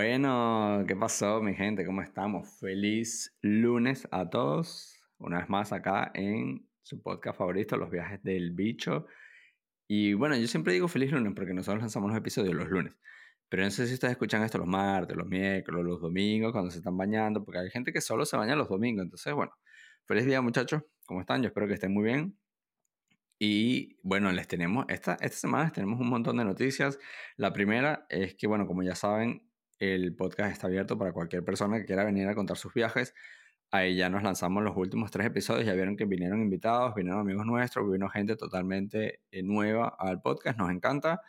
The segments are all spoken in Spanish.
Bueno, ¿qué pasó, mi gente? ¿Cómo estamos? Feliz lunes a todos. Una vez más acá en su podcast favorito, Los viajes del bicho. Y bueno, yo siempre digo feliz lunes porque nosotros lanzamos los episodios los lunes. Pero no sé si ustedes escuchan esto los martes, los miércoles, los domingos, cuando se están bañando, porque hay gente que solo se baña los domingos. Entonces, bueno, feliz día, muchachos. ¿Cómo están? Yo espero que estén muy bien. Y bueno, les tenemos, esta, esta semana les tenemos un montón de noticias. La primera es que, bueno, como ya saben, el podcast está abierto para cualquier persona que quiera venir a contar sus viajes. Ahí ya nos lanzamos los últimos tres episodios, ya vieron que vinieron invitados, vinieron amigos nuestros, vino gente totalmente eh, nueva al podcast, nos encanta.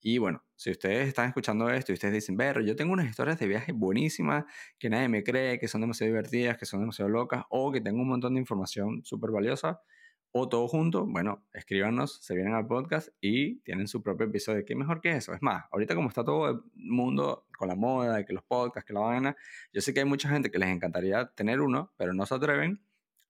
Y bueno, si ustedes están escuchando esto y ustedes dicen, ver, yo tengo unas historias de viajes buenísimas que nadie me cree, que son demasiado divertidas, que son demasiado locas, o que tengo un montón de información súper valiosa, o todo junto, bueno, escríbanos, se vienen al podcast y tienen su propio episodio. ¿Qué mejor que eso? Es más, ahorita como está todo el mundo con la moda, que los podcasts, que la vaina, yo sé que hay mucha gente que les encantaría tener uno, pero no se atreven.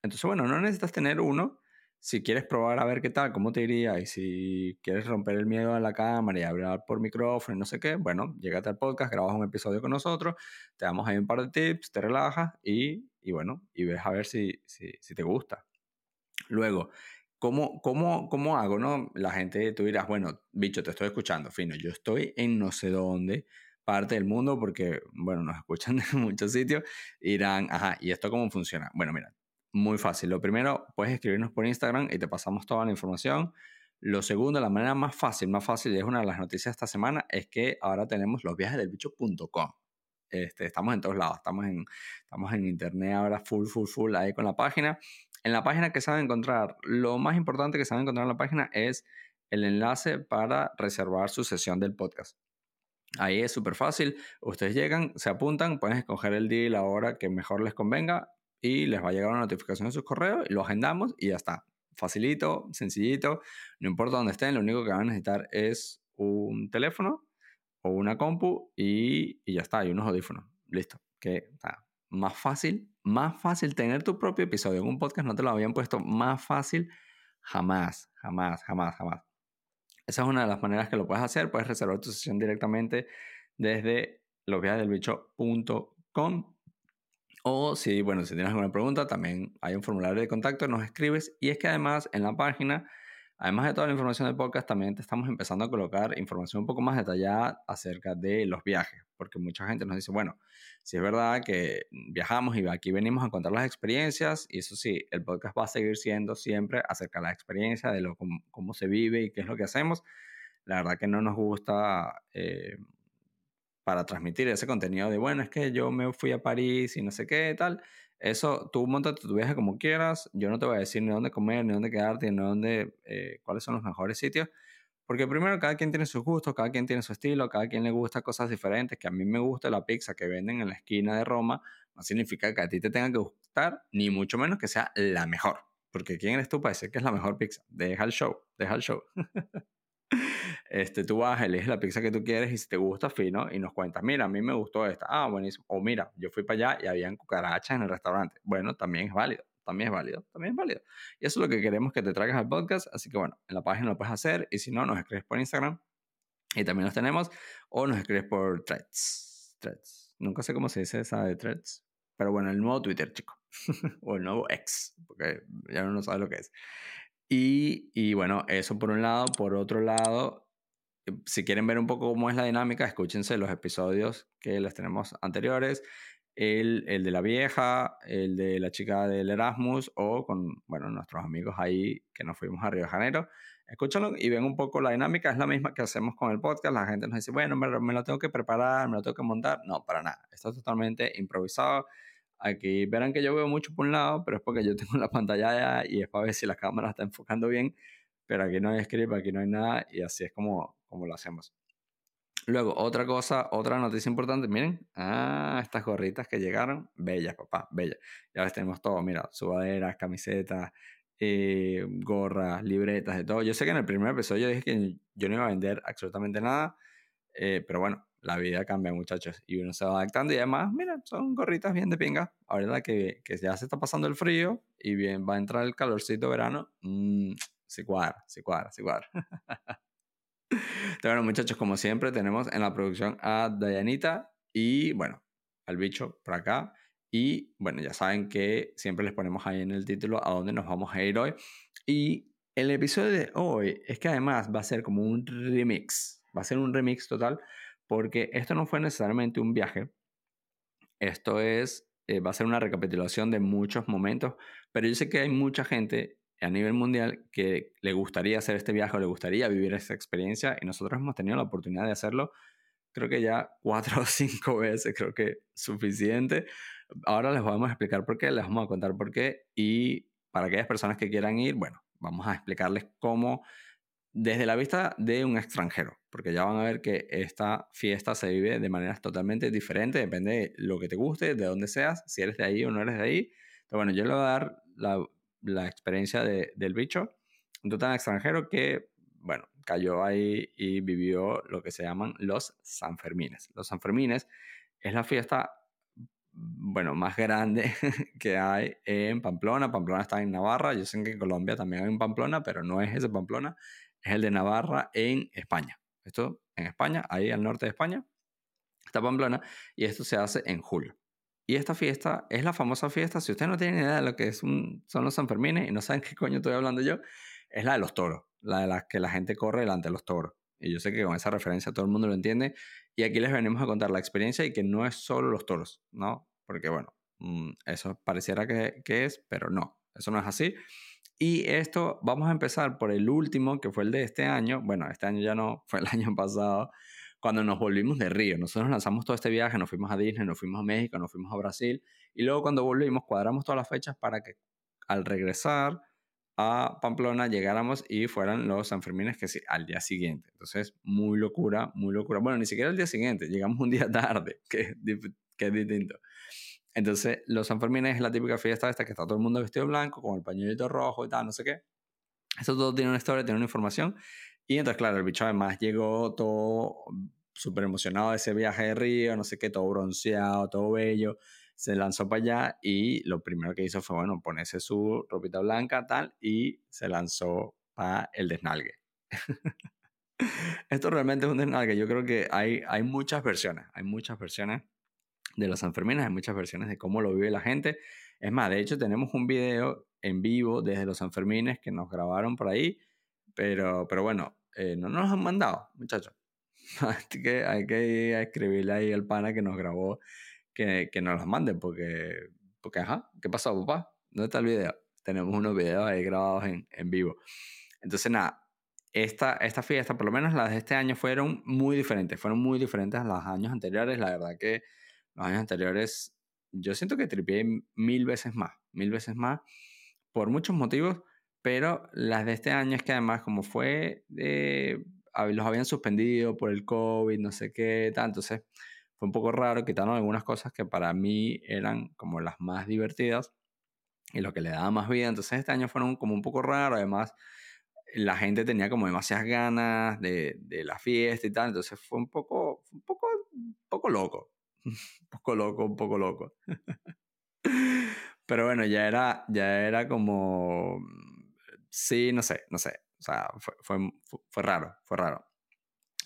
Entonces, bueno, no necesitas tener uno. Si quieres probar a ver qué tal, cómo te iría, y si quieres romper el miedo a la cámara y hablar por micrófono y no sé qué, bueno, llégate al podcast, grabas un episodio con nosotros, te damos ahí un par de tips, te relajas y, y bueno, y ves a ver si, si, si te gusta. Luego, ¿cómo, cómo, cómo hago? No? La gente, tú dirás, bueno, bicho, te estoy escuchando, fino, yo estoy en no sé dónde, parte del mundo, porque, bueno, nos escuchan de muchos sitios, y dirán, ajá, ¿y esto cómo funciona? Bueno, mira, muy fácil. Lo primero, puedes escribirnos por Instagram y te pasamos toda la información. Lo segundo, la manera más fácil, más fácil, y es una de las noticias de esta semana, es que ahora tenemos los viajes del bicho.com. Este, estamos en todos lados, estamos en, estamos en internet ahora full, full, full ahí con la página en la página que saben encontrar, lo más importante que saben encontrar en la página es el enlace para reservar su sesión del podcast. Ahí es súper fácil. Ustedes llegan, se apuntan, pueden escoger el día y la hora que mejor les convenga y les va a llegar una notificación en sus correos y lo agendamos y ya está. Facilito, sencillito, no importa dónde estén, lo único que van a necesitar es un teléfono o una compu y, ya está, y unos audífonos. Listo. Que más fácil, más fácil tener tu propio episodio en un podcast, no te lo habían puesto más fácil jamás, jamás, jamás, jamás. Esa es una de las maneras que lo puedes hacer, puedes reservar tu sesión directamente desde losviajesdelbicho.com o si, bueno, si tienes alguna pregunta, también hay un formulario de contacto, nos escribes y es que además en la página Además de toda la información del podcast, también te estamos empezando a colocar información un poco más detallada acerca de los viajes, porque mucha gente nos dice, bueno, si es verdad que viajamos y aquí venimos a contar las experiencias, y eso sí, el podcast va a seguir siendo siempre acerca de la experiencia, de lo, cómo, se vive y qué es lo que hacemos. La verdad que no nos gusta eh, para transmitir ese contenido de, bueno, es que yo me fui a París y no sé qué, tal. Eso, tú montas tu viaje como quieras. Yo no te voy a decir ni dónde comer, ni dónde quedarte, ni dónde, eh, cuáles son los mejores sitios. Porque primero, cada quien tiene sus gustos, cada quien tiene su estilo, cada quien le gusta cosas diferentes. Que a mí me gusta la pizza que venden en la esquina de Roma, no significa que a ti te tenga que gustar, ni mucho menos que sea la mejor. Porque ¿quién eres tú para decir que es la mejor pizza? Deja el show, deja el show. este, tú vas, eliges la pizza que tú quieres y si te gusta, fino, y nos cuentas, mira, a mí me gustó esta, ah, buenísimo, o mira, yo fui para allá y habían cucarachas en el restaurante. Bueno, también es válido, también es válido, también es válido. Y eso es lo que queremos que te traigas al podcast, así que bueno, en la página lo puedes hacer y si no, nos escribes por Instagram y también los tenemos, o nos escribes por threads, threads. Nunca sé cómo se dice esa de threads, pero bueno, el nuevo Twitter, chico, o el nuevo X, porque ya no sabe lo que es. Y, bueno, eso por un lado. Por otro lado, si quieren ver un poco cómo es la dinámica, escúchense los episodios que les tenemos anteriores. El, el, de la vieja, el de la chica del Erasmus o con, bueno, nuestros amigos ahí que nos fuimos a Río de Janeiro. Escúchenlo y ven un poco la dinámica. Es la misma que hacemos con el podcast. La gente nos dice, bueno, me, me lo tengo que preparar, me lo tengo que montar. No, para nada. Esto es totalmente improvisado. Aquí verán que yo veo mucho por un lado, pero es porque yo tengo la pantalla y es para ver si la cámara está enfocando bien. Pero aquí no hay script, aquí no hay nada y así es como, como lo hacemos. Luego, otra cosa, otra noticia importante, miren, ah, estas gorritas que llegaron, bellas, papá, bellas. Ya ves, tenemos todo, mira, sudaderas, camisetas, eh, gorras, libretas, de todo. Yo sé que en el primer episodio dije que yo no iba a vender absolutamente nada, eh, pero bueno, la vida cambia, muchachos, y uno se va adaptando y además, mira, son gorritas bien de pinga. Ahora que, que ya se está pasando el frío y bien va a entrar el calorcito verano, mmm, se cuadra, se cuadra, se cuadra. bueno, muchachos, como siempre, tenemos en la producción a Dayanita Y bueno, al bicho por acá. Y bueno, ya saben que siempre les ponemos ahí en el título a dónde nos vamos a ir hoy. Y el episodio de hoy es que además va a ser como un remix. Va a ser un remix total porque esto no fue necesariamente un viaje. Esto es, eh, va a ser una recapitulación de muchos momentos, pero yo sé que hay mucha gente a nivel mundial que le gustaría hacer este viaje le gustaría vivir esta experiencia y nosotros hemos tenido la oportunidad de hacerlo creo que ya cuatro o cinco veces, creo que suficiente. Ahora les vamos a explicar por qué, les vamos a contar por qué y para aquellas personas que quieran ir, bueno, vamos a explicarles cómo desde la vista de un extranjero, porque ya van a ver que esta fiesta se vive de maneras totalmente diferentes, depende de lo que te guste, de dónde seas, si eres de ahí o no eres de ahí. Pero bueno, yo le voy a dar la, experiencia de, del bicho, un total extranjero que, bueno, cayó ahí y vivió lo que se llaman los Sanfermines. Los Sanfermines es la fiesta, bueno, más grande que hay en Pamplona. Pamplona está en Navarra. Yo sé que en Colombia también hay un Pamplona, pero no es ese Pamplona, es el de Navarra en España. Esto en España, ahí al norte de España, está Pamplona, y esto se hace en julio. Y esta fiesta es la famosa fiesta, si ustedes no tienen idea de lo que es son los Sanfermines y no saben qué coño estoy hablando yo, es la de los toros la de las que la gente corre delante de los toros. Y yo sé que con esa referencia todo el mundo lo entiende. Y aquí les venimos a contar la experiencia y que no es solo los toros, ¿no? Porque bueno, mm, eso pareciera que, que es, pero no, eso no es así. Y esto, vamos a empezar por el último, que fue el de este año. Bueno, este año ya no, fue el año pasado, cuando nos volvimos de Río. Nosotros lanzamos todo este viaje, nos fuimos a Disney, nos fuimos a México, nos fuimos a Brasil. Y luego cuando volvimos, cuadramos todas las fechas para que al regresar a Pamplona llegáramos y fueran los Sanfermines que sí, al día siguiente. Entonces, muy locura, muy locura. Bueno, ni siquiera al día siguiente, llegamos un día tarde, que, que es distinto. Entonces, los Sanfermines es la típica fiesta esta que está todo el mundo vestido blanco, con el pañuelito rojo y tal, no sé qué. Eso todo tiene una historia, tiene una información. Y entonces, claro, el bicho además llegó todo súper emocionado de ese viaje de Río, no sé qué, todo bronceado, todo bello se lanzó para allá y lo primero que hizo fue, bueno, ponerse su ropita blanca, tal, y se lanzó para el desnalgue. Esto realmente es un desnalgue. Yo creo que hay, hay muchas versiones, hay muchas versiones de los Sanfermines, hay muchas versiones de cómo lo vive la gente. Es más, de hecho tenemos un video en vivo desde los Sanfermines que nos grabaron por ahí, pero, pero bueno, eh, no nos han mandado, muchachos. Así que hay que escribirle ahí al pana que nos grabó que, que nos los manden, porque, porque, ajá, ¿qué pasó, papá? ¿Dónde está el video? Tenemos unos videos ahí grabados en, en vivo. Entonces, nada, esta, esta fiesta, por lo menos las de este año, fueron muy diferentes. Fueron muy diferentes a los años anteriores. La verdad que los años anteriores, yo siento que tripié mil veces más, mil veces más, por muchos motivos, pero las de este año es que además, como fue, eh, los habían suspendido por el COVID, no sé qué, tal, entonces fue un poco raro, quitaron algunas cosas que para mí eran como las más divertidas y lo que le daba más vida. Entonces este año fueron como un poco raro, además la gente tenía como demasiadas ganas de, de la fiesta y tal, entonces fue un poco, un poco, un poco loco, un poco loco, un poco loco. Pero bueno, ya era, ya era como, sí, no sé, no sé, o sea, fue, fue, fue raro, fue raro.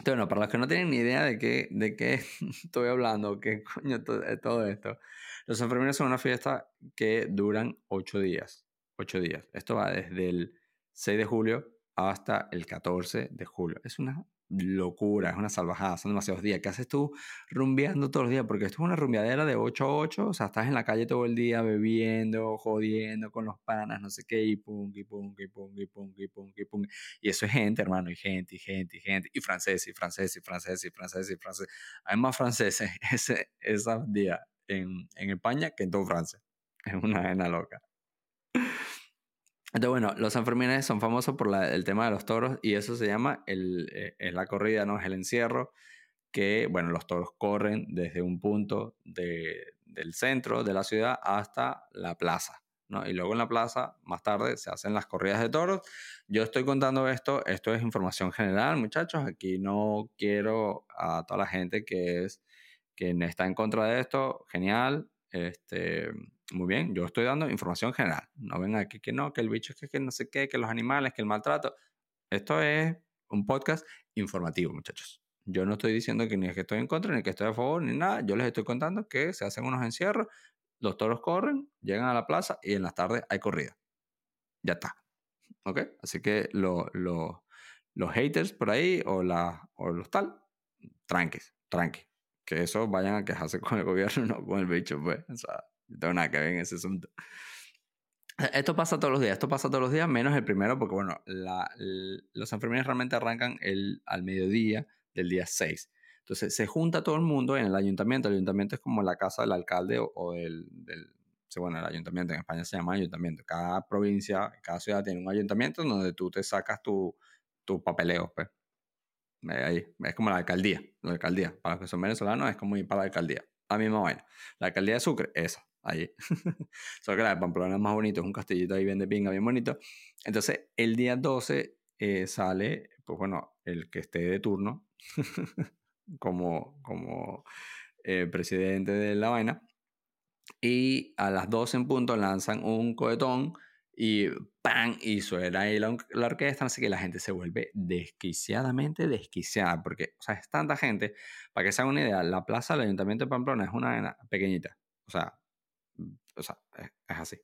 Bueno, para los que no tienen ni idea de qué, de qué estoy hablando, qué coño es todo esto, los enfermeros son una fiesta que duran ocho días. Ocho días. Esto va desde el 6 de julio hasta el 14 de julio. Es una locura, es una salvajada, son demasiados días. ¿Qué haces tú rumbeando todos los días? Porque esto es una rumbeadera de 8 a 8, o sea, estás en la calle todo el día bebiendo, jodiendo con los panas, no sé qué, y pum, y pum, y pum, y pum, y pum, y pum. Y eso es gente, hermano, y gente, y gente, y gente, y francés, y francés, y francés, y francés, y francés. Hay más franceses ese, esos días en, en España que en todo Francia. Es una vena loca. Entonces, bueno, los Sanfermines son famosos por el tema de los toros y eso se llama el, eh, la corrida, no es el encierro, que, bueno, los toros corren desde un punto de, del centro de la ciudad hasta la plaza, ¿no? Y luego en la plaza, más tarde, se hacen las corridas de toros. Yo estoy contando esto, esto es información general, muchachos, aquí no quiero a toda la gente que es que está en contra de esto, genial, este, muy bien, yo estoy dando información general. No ven aquí que no, que el bicho es que, no sé qué, que los animales, que el maltrato. Esto es un podcast informativo, muchachos. Yo no estoy diciendo que ni es que estoy en contra, ni que estoy a favor, ni nada. Yo les estoy contando que se hacen unos encierros, los toros corren, llegan a la plaza y en las tardes hay corrida. Ya está. ¿Ok? Así que los haters por ahí o, la, o los tal, tranquis, tranqui. Que eso vayan a quejarse con el gobierno, no con el bicho, pues. O sea, no tengo nada que ver en ese asunto. Esto pasa todos los días, esto pasa todos los días, menos el primero, porque bueno, la, los enfermeros realmente arrancan el, al mediodía del día 6. Entonces se junta todo el mundo en el ayuntamiento. El ayuntamiento es como la casa del alcalde o, del, del, Bueno, el ayuntamiento en España se llama ayuntamiento. Cada provincia, cada ciudad tiene un ayuntamiento donde tú te sacas tu, tu papeleo. Pues. Ahí, es como la alcaldía. La alcaldía. Para los que son venezolanos es como ir para la alcaldía. La misma vaina. La alcaldía de Sucre, esa allí. Solo que la de Pamplona es más bonito, es un castillito ahí bien de pinga, bien bonito. Entonces, el día 12 eh, sale, pues bueno, el que esté de turno como, como eh, presidente de la vaina. Y a las 12 en punto lanzan un cohetón y ¡pam! Y suena ahí la, la, orquesta, así que la gente se vuelve desquiciadamente desquiciada, porque, o sea, es tanta gente, para que se hagan una idea, la plaza del Ayuntamiento de Pamplona es una pequeñita, o sea, o sea, es, así.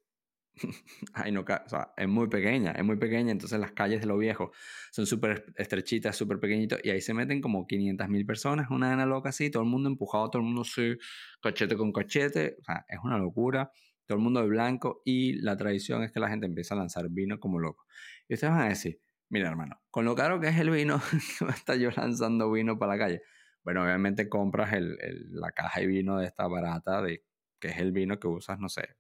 Ay, no, o sea, es muy pequeña, es muy pequeña, entonces las calles de lo viejo son súper estrechitas, súper pequeñitos, y ahí se meten como 500 mil personas, una gana loca así, todo el mundo empujado, todo el mundo sí, cachete con cachete, o sea, es una locura, todo el mundo de blanco, y la tradición es que la gente empieza a lanzar vino como loco. Y ustedes van a decir, mira hermano, con lo caro que es el vino, está yo lanzando vino para la calle. Bueno, obviamente compras la caja de vino de esta barata de que es el vino que usas, no sé,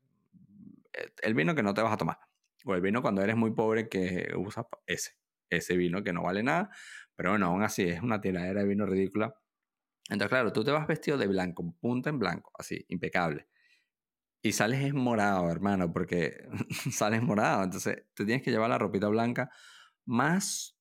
eh, el vino que no te vas a tomar. O el vino cuando eres muy pobre que usas ese, ese vino que no vale nada, pero bueno, aún así es una tiradera de vino ridícula. Entonces, claro, tú te vas vestido de blanco, punta en blanco, así, impecable. Y sales es morado, hermano, porque sales morado. Entonces, tú tienes que llevar la ropita blanca más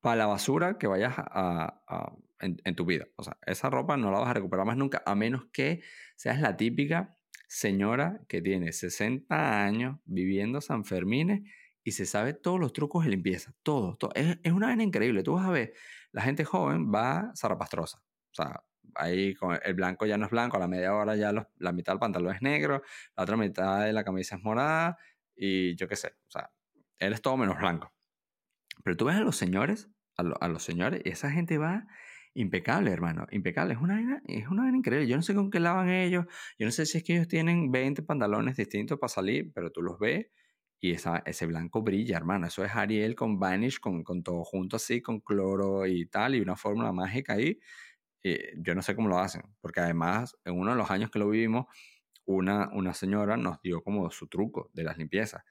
para la basura que vayas a, en, tu vida. O sea, esa ropa no la vas a recuperar más nunca, a menos que seas la típica señora que tiene 60 años viviendo San Fermín y se sabe todos los trucos de limpieza. Todo, todo. Es, es una vaina increíble. Tú vas a ver, la gente joven va zarapastrosa. O sea, ahí con el blanco ya no es blanco, a la media hora ya la mitad del pantalón es negro, la otra mitad de la camisa es morada y yo qué sé. O sea, él es todo menos blanco. Pero tú ves a los señores, a, a los señores, y esa gente va Impecable, hermano, impecable. Es una vaina, es una increíble. Yo no sé con qué lavan ellos. Yo no sé si es que ellos tienen 20 pantalones distintos para salir, pero tú los ves y esa, ese blanco brilla, hermano. Eso es Ariel con Vanish, con, con todo junto así, con cloro y tal, y una fórmula mágica ahí. yo no sé cómo lo hacen, porque además, en uno de los años que lo vivimos, una, una señora nos dio como su truco de las limpiezas.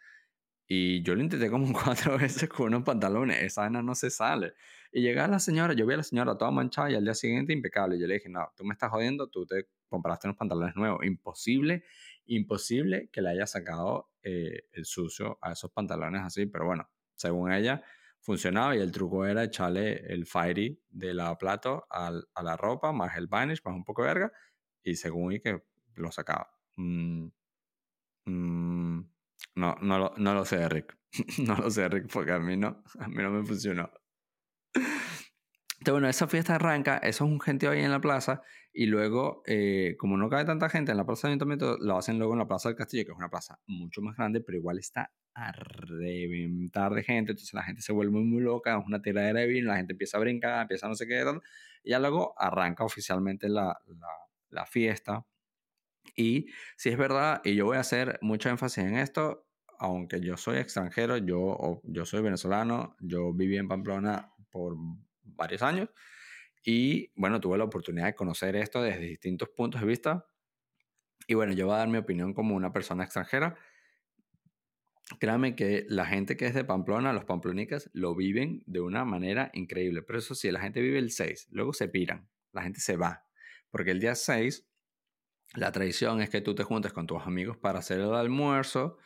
Y yo lo intenté como cuatro veces con unos pantalones. Esa vaina no se sale. Y llega la señora, yo vi a la señora toda manchada y al día siguiente impecable. Yo le dije, no, tú me estás jodiendo, tú te compraste unos pantalones nuevos. Imposible, imposible que le haya sacado eh, el sucio a esos pantalones así. Pero bueno, según ella, funcionaba y el truco era echarle el fairy de la plato a la ropa, más el vanish, más un poco de verga. Y según y que lo sacaba. Mm, mm, no, no, lo, no lo sé, Rick. no lo sé, Rick, porque a mí no, a mí no me funcionó. Entonces, bueno, esa fiesta arranca, eso es un gente ahí en la plaza, y luego, eh, como no cabe tanta gente en la plaza de ayuntamiento, lo hacen luego en la plaza del castillo, que es una plaza mucho más grande, pero igual está a reventar de gente, entonces la gente se vuelve muy, loca, es una tiradera de vino, la gente empieza a brincar, empieza a no sé qué, y ya luego arranca oficialmente la, la, la fiesta. Y si es verdad, y yo voy a hacer mucho énfasis en esto, aunque yo soy extranjero, yo, yo soy venezolano, yo viví en Pamplona por varios años y bueno, tuve la oportunidad de conocer esto desde distintos puntos de vista. Y bueno, yo voy a dar mi opinión como una persona extranjera. Créame que la gente que es de Pamplona, los pamplonicas, lo viven de una manera increíble. Pero eso sí, la gente vive el 6, luego se piran, la gente se va. Porque el día 6, la tradición es que tú te juntes con tus amigos para hacer el almuerzo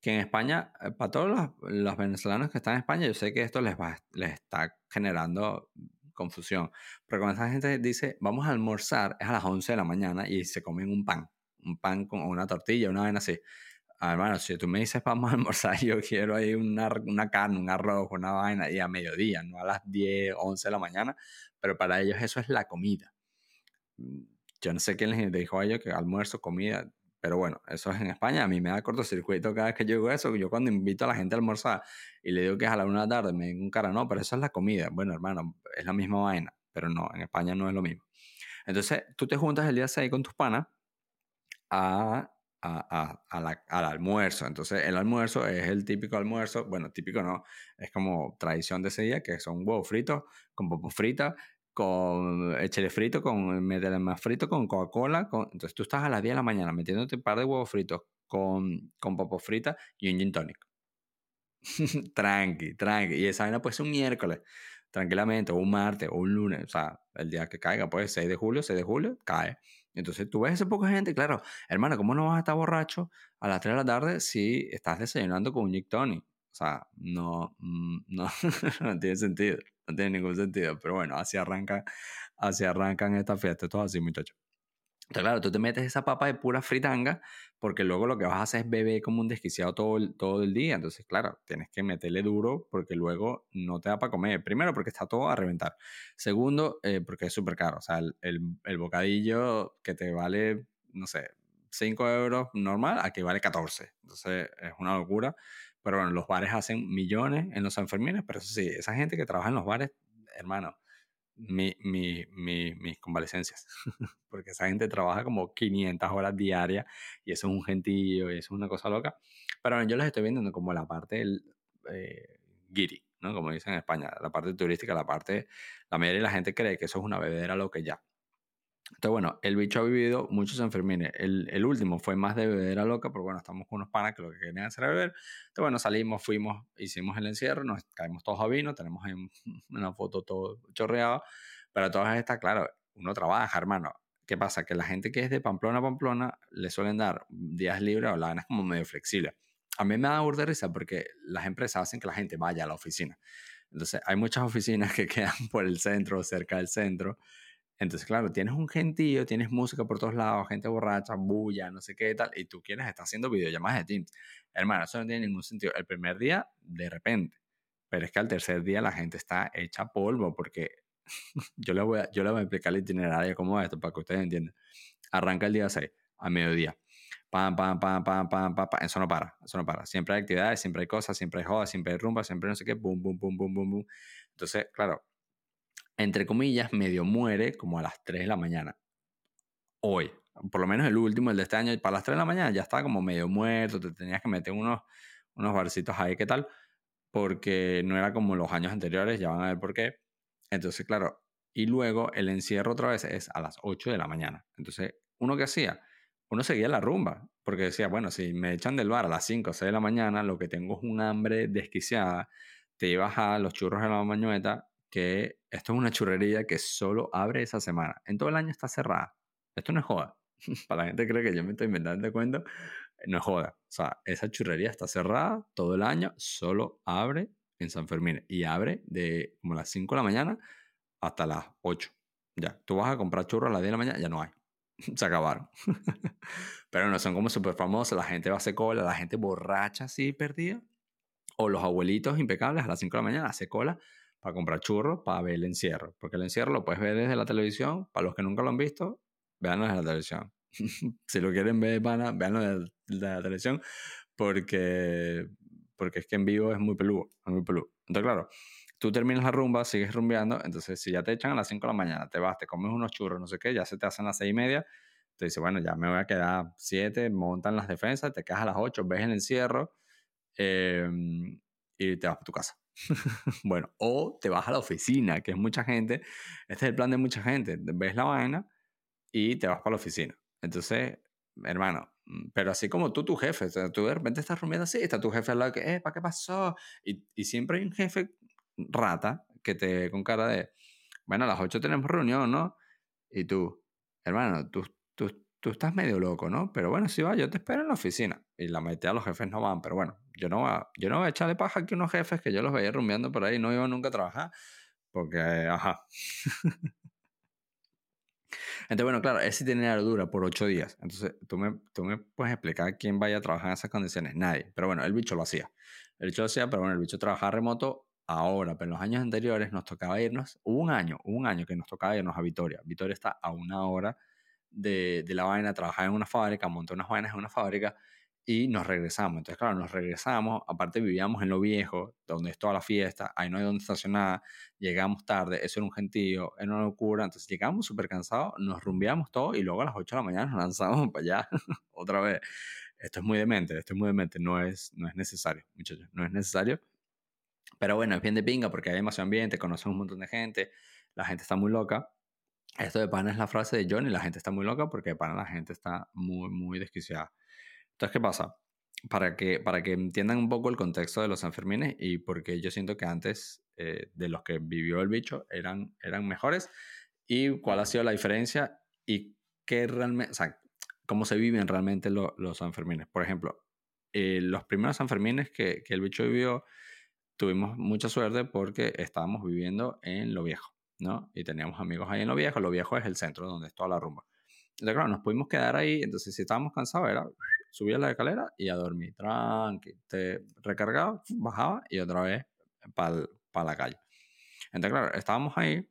que en España, eh, para todos los, venezolanos que están en España, yo sé que esto les, va, les está generando confusión. Pero cuando esa gente dice, vamos a almorzar, es a las 11 de la mañana y se comen un pan, un pan con una tortilla, una vaina así. ah, hermano, si tú me dices vamos a almorzar, yo quiero ahí una, una carne, un arroz, una vaina, y a mediodía, no a las 10, 11 de la mañana, pero para ellos eso es la comida. Mm, yo no sé quién les dijo a ellos que almuerzo, comida, pero bueno, eso es en España. A mí me da cortocircuito cada vez que yo eso. Yo cuando invito a la gente a almorzar y le digo que es a la una de la tarde, me digo un cara, no, pero eso es la comida. Bueno, hermano, es la misma vaina, pero no, en España no es lo mismo. Entonces, tú te juntas el día 6 con tus panas a, a, a, al almuerzo. Entonces, el almuerzo es el típico almuerzo, bueno, típico no, es como tradición de ese día, que son huevos fritos con papas fritas, con échale frito, con meterle más frito, con Coca-Cola. Entonces tú estás a las 10 de la mañana metiéndote un par de huevos fritos con, con papas fritas y un gin tonic. tranqui, tranqui. Y esa vaina puede ser un miércoles, tranquilamente, o un martes, o un lunes, o sea, el día que caiga, pues 6 de julio, 6 de julio, cae. Entonces tú ves ese poca gente, claro, hermano, ¿cómo no vas a estar borracho a las 3 de la tarde si estás desayunando con un gin tonic? O sea, no, mm, no, no tiene sentido no tiene ningún sentido, pero bueno, así arrancan, así arrancan estas fiestas, todo así, muchachos. Entonces, claro, tú te metes esa papa de pura fritanga, porque luego lo que vas a hacer es beber como un desquiciado todo el, todo el día. Entonces, claro, tienes que meterle duro porque luego no te da para comer. Primero, porque está todo a reventar. Segundo, eh, porque es súper caro. O sea, el, el, el, bocadillo que te vale, no sé, 5 euros normal, aquí vale 14. Entonces, es una locura. Pero bueno, los bares hacen millones en los Sanfermines, pero eso sí, esa gente que trabaja en los bares, hermano, mi, mi, mi, mis convalecencias. Porque esa gente trabaja como 500 horas diarias y eso es un gentío y eso es una cosa loca. Pero bueno, yo les estoy viendo como la parte del eh, ¿no? Como dicen en España, la parte turística, la parte, la mayoría de la gente cree que eso es una bebedera lo que ya. Entonces, bueno, el bicho ha vivido muchos enfermines. El, el último fue más de bebedera loca, pero bueno, estamos con unos panas que lo que querían hacer era beber. Entonces, bueno, salimos, fuimos, hicimos el encierro, nos caímos todos a vino, tenemos en una foto todo chorreado. Pero todas estas, claro, uno trabaja, hermano. ¿Qué pasa? Que la gente que es de Pamplona a Pamplona le suelen dar días libres o la es como medio flexible. A mí me da burda risa porque las empresas hacen que la gente vaya a la oficina. Entonces, hay muchas oficinas que quedan por el centro o cerca del centro entonces, claro, tienes un gentío, tienes música por todos lados, gente borracha, bulla, no sé qué tal, y tú quieres estar haciendo videollamadas de Teams. Hermano, eso no tiene ningún sentido. El primer día, de repente. Pero es que al tercer día la gente está hecha polvo, porque yo le voy a, yo le voy a explicar el itinerario como esto, para que ustedes entiendan. Arranca el día 6, a mediodía. Pam, pam, pam, pam, pam, pam, pam. Eso no para, eso no para. Siempre hay actividades, siempre hay cosas, siempre hay jodas, siempre hay rumba, siempre no sé qué, boom, boom, boom, boom, boom, boom. Entonces, claro, entre comillas, medio muere como a las 3 de la mañana. Hoy, por lo menos el último, el de este año, para las 3 de la mañana ya estaba como medio muerto, te tenías que meter unos, unos barcitos ahí, ¿qué tal? Porque no era como los años anteriores, ya van a ver por qué. Entonces, claro, y luego el encierro otra vez es a las 8 de la mañana. Entonces, ¿uno qué hacía? Uno seguía la rumba, porque decía, bueno, si me echan del bar a las 5 o 6 de la mañana, lo que tengo es un hambre desquiciada, te ibas a los churros de la mañueta que esto es una churrería que solo abre esa semana. En todo el año está cerrada. Esto no es joda. Para la gente cree que yo me estoy inventando de cuento, no es joda. O sea, esa churrería está cerrada todo el año, solo abre en San Fermín. Y abre de como las 5 de la mañana hasta las 8. Ya, tú vas a comprar churros a las 10 de la mañana, ya no hay. Se acabaron. Pero no son como súper famosos, la gente va a hacer cola, la gente borracha así perdida. O los abuelitos impecables a las 5 de la mañana hace cola para comprar churros, para ver el encierro. Porque el encierro lo puedes ver desde la televisión. Para los que nunca lo han visto, véanlo desde la televisión. si lo quieren ver, van véanlo desde, la televisión. Porque, porque es que en vivo es muy peludo. Es muy peludo. Entonces, claro, tú terminas la rumba, sigues rumbeando. Entonces, si ya te echan a las 5 de la mañana, te vas, te comes unos churros, no sé qué, ya se te hacen las 6 y media. Te bueno, ya me voy a quedar 7, montan las defensas, te quedas a las 8, ves el encierro eh, y te vas a tu casa. bueno, o te vas a la oficina, que es mucha gente. Este es el plan de mucha gente. Ves la vaina y te vas para la oficina. Entonces, hermano, mm, pero así como tú, tu jefe, tú de repente estás rumiando así, está tu jefe al lado que, eh, ¿para qué pasó? Y, y, siempre hay un jefe rata que te con cara de, bueno, a las 8 tenemos reunión, ¿no? Y tú, hermano, tú, tú, tú estás medio loco, ¿no? Pero bueno, si va, yo te espero en la oficina. Y la mayoría de los jefes no van, pero bueno, yo no, voy yo no a echarle paja aquí unos jefes que yo los veía rumbeando por ahí no iban nunca a trabajar, porque, ajá. Entonces, bueno, claro, ese itinerario dura por ocho días. Entonces, tú me, tú me puedes explicar quién vaya a trabajar en esas condiciones. Nadie. Pero bueno, el bicho lo hacía. El bicho lo hacía, pero bueno, el bicho trabajaba remoto ahora, pero en los años anteriores nos tocaba irnos, hubo un año, un año que nos tocaba irnos a Vitoria. Vitoria está a una hora de, de la vaina, trabajaba en una fábrica, monté unas vainas en una fábrica y nos regresamos. Entonces, claro, nos regresamos, aparte vivíamos en lo viejo, donde es toda la fiesta, ahí no hay donde estacionar, llegamos tarde, eso era un gentío, era una locura, entonces llegamos súper cansados, nos rumbiamos todo y luego a las 8 de la mañana nos lanzamos para allá otra vez. Esto es muy demente, esto es muy demente, no es, no es necesario, muchachos, no es necesario. Pero bueno, es bien de pinga porque hay demasiado ambiente, conocemos un montón de gente, la gente está muy loca. Esto de pana es la frase de Johnny, la gente está muy loca porque de pana la gente está muy, muy desquiciada. Entonces, ¿qué pasa? Para que, para que entiendan un poco el contexto de los Sanfermines y porque yo siento que antes eh, de los que vivió el bicho eran, eran mejores y cuál ha sido la diferencia y qué realmente, o sea, cómo se viven realmente los Sanfermines. Por ejemplo, eh, los primeros Sanfermines que, que el bicho vivió, tuvimos mucha suerte porque estábamos viviendo en lo viejo, ¿no? Y teníamos amigos ahí en lo viejo. Lo viejo es el centro donde está la rumba. Entonces, claro, nos pudimos quedar ahí. Entonces, si estábamos cansados, era subía la escalera y a dormir, tranqui. Te recargaba, bajaba y otra vez para la calle. Entonces, claro, estábamos ahí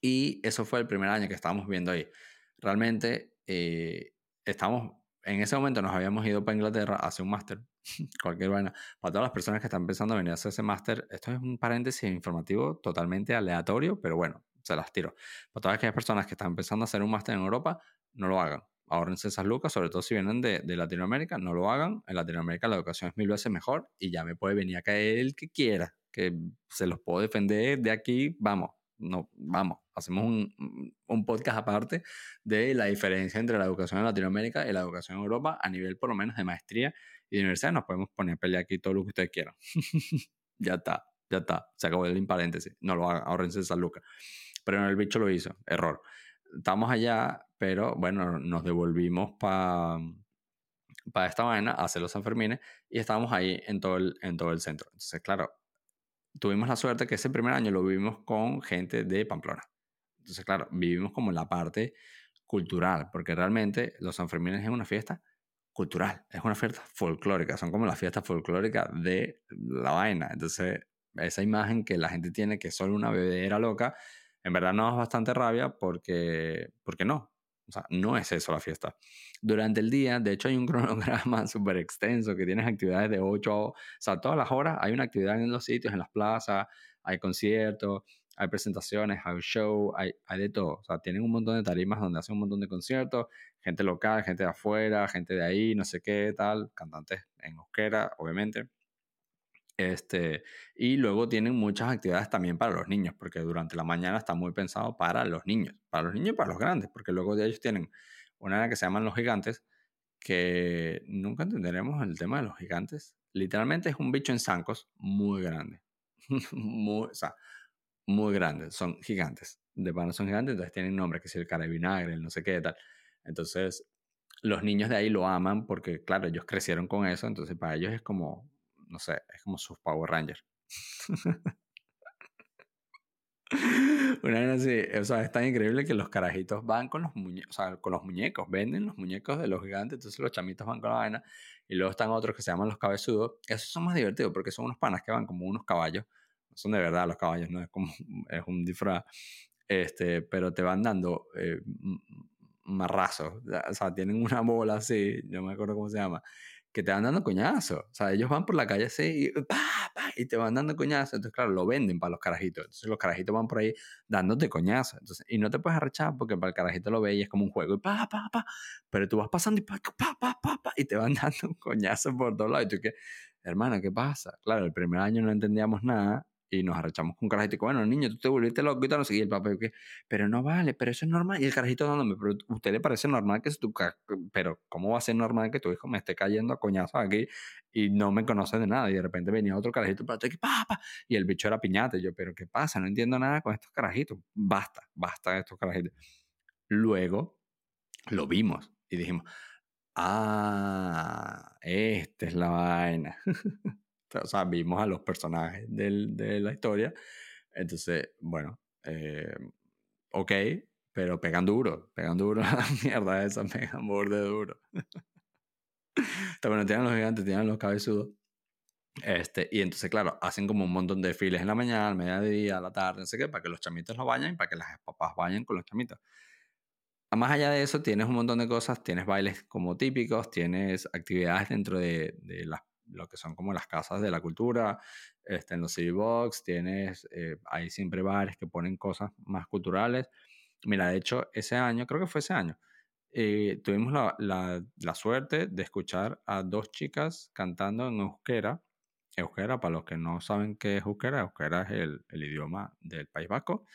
y eso fue el primer año que estábamos viendo ahí. Realmente, eh, estamos, en ese momento nos habíamos ido para Inglaterra a hacer un máster, cualquier vaina. Para todas las personas que están empezando a venir a hacer ese máster, esto es un paréntesis informativo totalmente aleatorio, pero bueno, se las tiro. Para todas aquellas personas que están empezando a hacer un máster en Europa, no lo hagan ahorrense esas lucas, sobre todo si vienen de, de, Latinoamérica, no lo hagan. En Latinoamérica la educación es mil veces mejor y ya me puede venir a caer el que quiera, que se los puedo defender de aquí, vamos, no, vamos, hacemos un, un, podcast aparte de la diferencia entre la educación en Latinoamérica y la educación en Europa a nivel por lo menos de maestría y de universidad. Nos podemos poner a pelear aquí todo lo que ustedes quieran. ya está, ya está, se acabó el paréntesis, no lo hagan, ahorrense esas lucas. Pero el bicho lo hizo, error. Estamos allá pero bueno, nos devolvimos para para esta vaina, a hacer los Sanfermines, y estábamos ahí en todo, el, en todo el centro. Entonces, claro, tuvimos la suerte que ese primer año lo vivimos con gente de Pamplona. Entonces, claro, vivimos como la parte cultural, porque realmente los Sanfermines es una fiesta cultural, es una fiesta folclórica, son como las fiestas folclóricas de la vaina. Entonces, esa imagen que la gente tiene que solo una bebedera loca, en verdad nos da bastante rabia porque, porque no, o sea, no es eso la fiesta. Durante el día, de hecho, hay un cronograma súper extenso que tienes actividades de 8 a... O sea, todas las horas hay una actividad en los sitios, en las plazas, hay conciertos, hay presentaciones, hay show, hay, hay de todo. O sea, tienen un montón de tarimas donde hacen un montón de conciertos, gente local, gente de afuera, gente de ahí, no sé qué, tal, cantantes en euskera, obviamente. Este, y luego tienen muchas actividades también para los niños, porque durante la mañana está muy pensado para los niños, para los niños y para los grandes, porque luego de ellos tienen una que se llaman los gigantes, que nunca entenderemos el tema de los gigantes. Literalmente es un bicho en zancos muy grande. muy, o sea, muy grande. Son gigantes. De pana son gigantes, entonces tienen nombre, que es el cara de vinagre, el no sé qué tal. Entonces, los niños de ahí lo aman porque, claro, ellos crecieron con eso, entonces para ellos es como no sé, es como sus Power Rangers. Una vez así, o sea, es tan increíble que los carajitos van con los muñecos, con los muñecos, venden los muñecos de los gigantes, entonces los chamitos van con la vaina, y luego están otros que se llaman los cabezudos, esos son más divertidos porque son unos panas que van como unos caballos, son de verdad los caballos, no es como, es un disfraz, este, pero te van dando eh, marrazos, o sea, tienen una bola así, no me acuerdo cómo se llama, que te van dando coñazos. O sea, ellos van por la calle así y, pa, pa, y te van dando coñazos. Entonces, claro, lo venden para los carajitos. Entonces, los carajitos van por ahí dándote coñazos. Entonces, y no te puedes arrechar porque para el carajito lo ve y es como un juego. Y pa, pa, pa. Pero tú vas pasando y pa, pa, pa, pa, pa y te van dando coñazos por todos lados. Y tú que, hermano, ¿qué pasa? Claro, el primer año no entendíamos nada y nos arrechamos con un carajito. Bueno, niño, tú te volviste loco y tal, no sé, y el papá, ¿qué? pero no vale, pero eso es normal. Y el carajito dándome, pero ¿a usted le parece normal que tu pero ¿cómo va a ser normal que tu hijo me esté cayendo a coñazos aquí y no me conoce de nada? Y de repente venía otro carajito, pero que papá, y el bicho era piñata. Y yo, pero ¿qué pasa? No entiendo nada con estos carajitos. Basta, basta estos carajitos. Luego lo vimos y dijimos, ah, esta es la vaina. o sea, vimos a los personajes del, de la historia. Entonces, bueno, eh, ok, pero pegan duro, pegan duro la mierda esa, pegan borde duro. bueno, tienen los gigantes, tienen los cabezudos. Este, y entonces, claro, hacen como un montón de files en la mañana, al mediodía, a la tarde, no sé qué, para que los chamitos lo vayan y para que las papás vayan con los chamitos. Más allá de eso, tienes un montón de cosas, tienes bailes como típicos, tienes actividades dentro de, de las, lo que son como las casas de la cultura, este, en los city box, tienes, eh, hay siempre bares que ponen cosas más culturales. Mira, de hecho, ese año, creo que fue ese año, eh, tuvimos la, la, la, suerte de escuchar a dos chicas cantando en euskera. Euskera, para los que no saben qué es euskera, euskera es el, el idioma del País Vasco.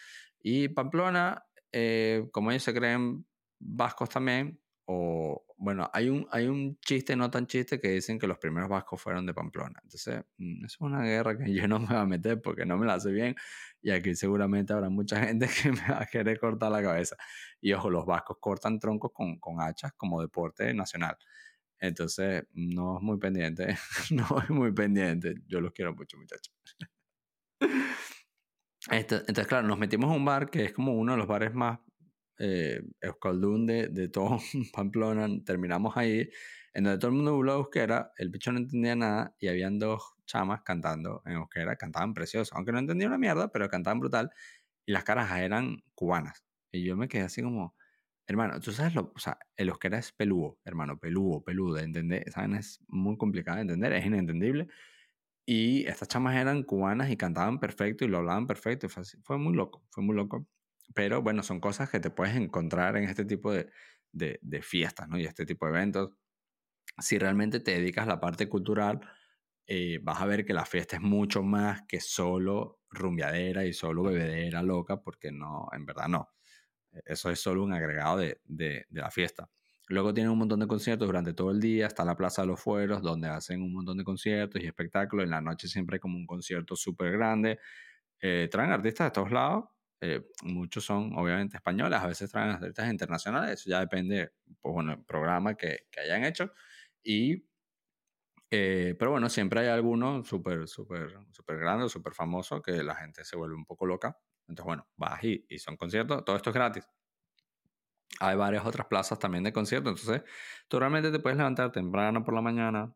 Y Pamplona, eh, como ellos se creen vascos también, o bueno, hay un, hay un chiste, no tan chiste, que dicen que los primeros vascos fueron de Pamplona. Entonces, mm, es una guerra que yo no me voy a meter porque no me la hace bien y aquí seguramente habrá mucha gente que me va a querer cortar la cabeza. Y ojo, los vascos cortan troncos con, con hachas como deporte nacional. Entonces, no es muy pendiente, no es muy pendiente. Yo los quiero mucho, muchachos. Entonces, claro, nos metimos a un bar que es como uno de los bares más eh, Euskaldun de, de todo Pamplona, terminamos ahí, en donde todo el mundo hablaba euskera, el bicho no entendía nada y habían dos chamas cantando en euskera, cantaban precioso, aunque no entendía una mierda, pero cantaban brutal, y las caras eran cubanas. Y yo me quedé así como, hermano, tú sabes lo, o sea, el euskera es peludo, hermano, peludo, peludo de entender, ¿saben? Es muy complicado de entender, es inentendible. Y estas chamas eran cubanas y cantaban perfecto y lo hablaban perfecto. Fue, fue muy loco, fue muy loco. Pero bueno, son cosas que te puedes encontrar en este tipo de, de, fiestas ¿no? y este tipo de eventos. Si realmente te dedicas a la parte cultural, eh, vas a ver que la fiesta es mucho más que solo rumbiadera y solo bebedera loca, porque no, en verdad no. Eso es solo un agregado de, de, de, la fiesta. Luego tienen un montón de conciertos durante todo el día. Está la Plaza de los Fueros, donde hacen un montón de conciertos y espectáculos. En la noche siempre hay como un concierto súper grande. Eh, traen artistas de todos lados eh, muchos son obviamente españoles, a veces traen atletas internacionales, eso ya depende, pues bueno, el programa que, que hayan hecho. Y, eh, pero bueno, siempre hay alguno súper, súper, súper grande, súper famoso, que la gente se vuelve un poco loca. Entonces, bueno, vas y, y son conciertos, todo esto es gratis. Hay varias otras plazas también de conciertos, entonces tú realmente te puedes levantar temprano por la mañana,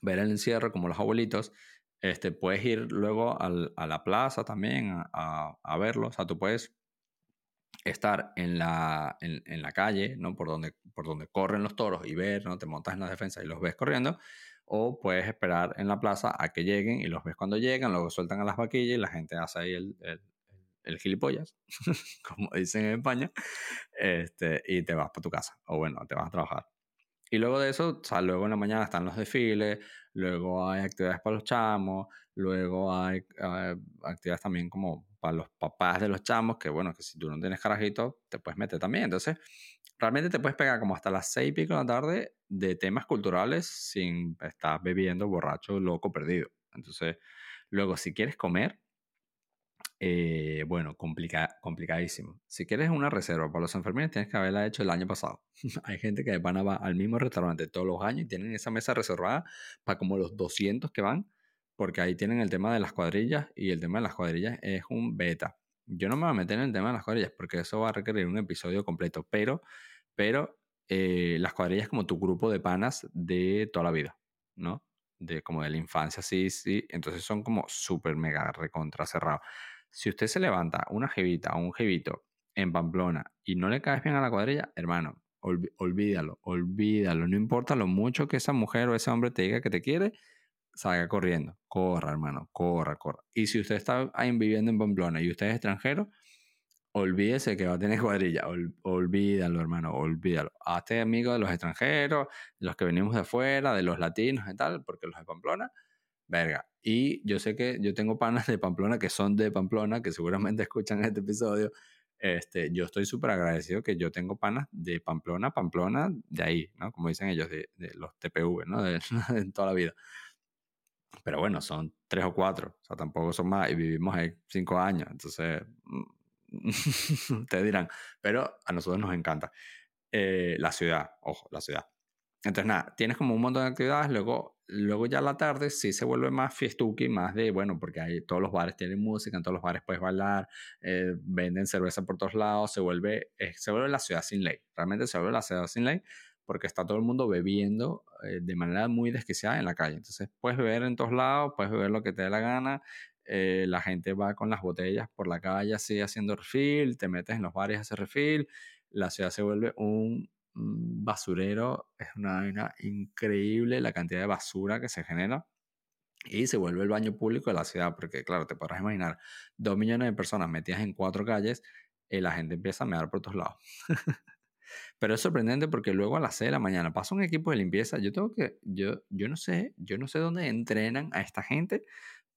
ver el encierro como los abuelitos este, puedes ir luego al, a la plaza también a, a, verlo. O sea, tú puedes estar en la, en, en, la calle, ¿no? Por donde, por donde corren los toros y ver, ¿no? Te montas en la defensa y los ves corriendo. O puedes esperar en la plaza a que lleguen y los ves cuando llegan, luego sueltan a las vaquillas y la gente hace ahí el, el, el gilipollas, como dicen en España, este, y te vas para tu casa. O bueno, te vas a trabajar. Y luego de eso, o sea, luego en la mañana están los desfiles, luego hay actividades para los chamos, luego hay, eh, actividades también como para los papás de los chamos, que bueno, que si tú no tienes carajito, te puedes meter también. Entonces, realmente te puedes pegar como hasta las seis y pico de la tarde de temas culturales sin estar bebiendo borracho, loco, perdido. Entonces, luego si quieres comer, eh, bueno, complica, complicadísimo. Si quieres una reserva para los enfermeros, tienes que haberla hecho el año pasado. Hay gente que van a va al mismo restaurante todos los años y tienen esa mesa reservada para como los 200 que van, porque ahí tienen el tema de las cuadrillas y el tema de las cuadrillas es un beta. Yo no me voy a meter en el tema de las cuadrillas porque eso va a requerir un episodio completo, pero, pero eh, las cuadrillas como tu grupo de panas de toda la vida, ¿no? De como de la infancia, sí, sí. Entonces son como súper mega recontra cerrados. Si usted se levanta una jevita o un jevito en Pamplona y no le caes bien a la cuadrilla, hermano, olvídalo, olvídalo. No importa lo mucho que esa mujer o ese hombre te diga que te quiere, salga corriendo. Corra, hermano, corra, corra. Y si usted está ahí viviendo en Pamplona y usted es extranjero, olvídese que va a tener cuadrilla. olvídalo, hermano, olvídalo. Hazte amigo de los extranjeros, de los que venimos de afuera, de los latinos y tal, porque los de Pamplona Verga. Y yo sé que yo tengo panas de Pamplona que son de Pamplona, que seguramente escuchan este episodio. Este, yo estoy súper agradecido que yo tengo panas de Pamplona, Pamplona, de ahí, ¿no? Como dicen ellos, de, de los TPV, ¿no? De, de, toda la vida. Pero bueno, son tres o cuatro, o sea, tampoco son más, y vivimos ahí cinco años, entonces, ustedes dirán, pero a nosotros nos encanta. Eh, la ciudad, ojo, la ciudad. Entonces, nada, tienes como un montón de actividades, luego, luego ya la tarde sí se vuelve más fiestuki, más de, bueno, porque hay, todos los bares tienen música, en todos los bares puedes bailar, eh, venden cerveza por todos lados, se vuelve, eh, se vuelve la ciudad sin ley, realmente se vuelve la ciudad sin ley porque está todo el mundo bebiendo eh, de manera muy desquiciada en la calle. Entonces, puedes beber en todos lados, puedes beber lo que te dé la gana, la gente va con las botellas por la calle así haciendo refill, te metes en los bares a hacer refill, la ciudad se vuelve un basurero, es una vaina increíble la cantidad de basura que se genera y se vuelve el baño público de la ciudad, porque claro, te podrás imaginar, dos millones de personas metidas en cuatro calles, y la gente empieza a mear por todos lados. Pero es sorprendente porque luego a las 6 de la mañana pasa un equipo de limpieza. Yo tengo que, yo, yo no sé, yo no sé dónde entrenan a esta gente,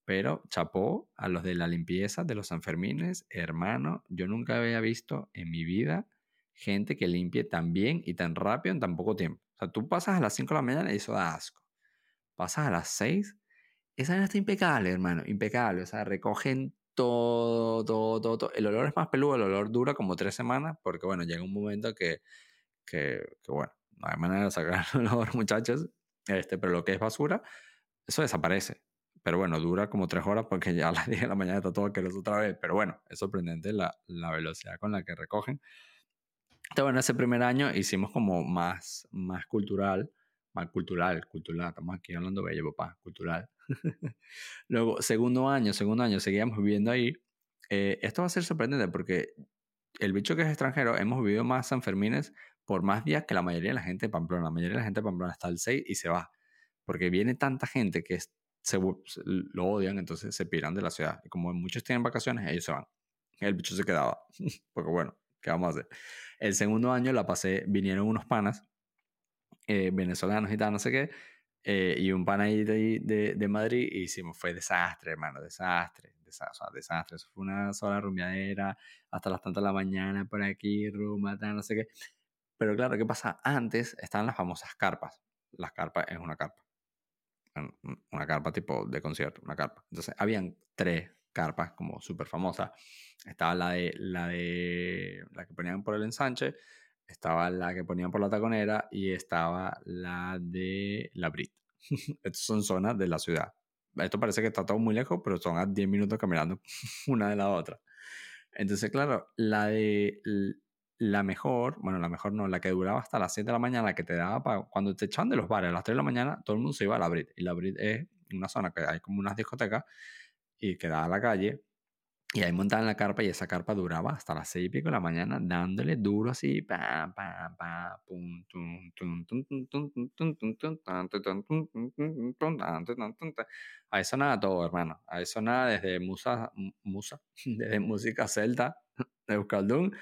pero chapó a los de la limpieza de los Sanfermines, hermano, yo nunca había visto en mi vida gente que limpie tan bien y tan rápido en tan poco tiempo. O sea, tú pasas a las 5 de la mañana y eso da asco. Pasas a las 6, esa no está impecable, hermano, impecable. O sea, recogen todo, todo, todo, El olor es más peludo, el olor dura como tres semanas, porque bueno, llega un momento que, que, que bueno, no hay manera de sacar el olor, muchachos. Este, pero lo que es basura, eso desaparece. Pero bueno, dura como tres horas porque ya a las 10 de la mañana está todo aquello otra vez. Pero bueno, es sorprendente la, la velocidad con la que recogen. Entonces, bueno, ese primer año hicimos como más, más cultural, más cultural, cultural, estamos aquí hablando bello, papá, cultural. Luego, segundo año, segundo año, seguíamos viviendo ahí. Eh, esto va a ser sorprendente porque el bicho que es extranjero, hemos vivido más San Fermines por más días que la mayoría de la gente de Pamplona. La mayoría de la gente de Pamplona está al 6 y se va. Porque viene tanta gente que se, lo odian, entonces se piran de la ciudad. Y como muchos tienen vacaciones, ellos se van. El bicho se quedaba. Porque bueno, ¿qué vamos a hacer? El segundo año la pasé, vinieron unos panas eh, venezolanos y tal, no sé qué, eh, y un pana ahí de, de, de, Madrid, y hicimos, fue desastre, hermano, desastre, desastre, desastre, eso fue una sola rumbeadera, hasta las tantas de la mañana por aquí, rumba, tal, no sé qué. Pero claro, ¿qué pasa? Antes estaban las famosas carpas. Las carpas es una carpa. Una carpa tipo de concierto, una carpa. Entonces, habían tres carpas como súper famosas. Estaba la de, la de la que ponían por el ensanche, estaba la que ponían por la taconera y estaba la de la Brit. Estas son zonas de la ciudad. Esto parece que está todo muy lejos, pero son a 10 minutos caminando una de la otra. Entonces, claro, la de la mejor, bueno, la mejor no, la que duraba hasta las 7 de la mañana, la que te daba para, cuando te echaban de los bares a las 3 de la mañana, todo el mundo se iba a la Brit. Y la Brit es una zona que hay como unas discotecas y quedaba a la calle. Y ahí montaban la carpa y esa carpa duraba hasta las seis y pico de la mañana dándole duro así. Pa, pa, todo, hermano. Ahí sonaba desde musa, musa, desde música celta de Euskaldun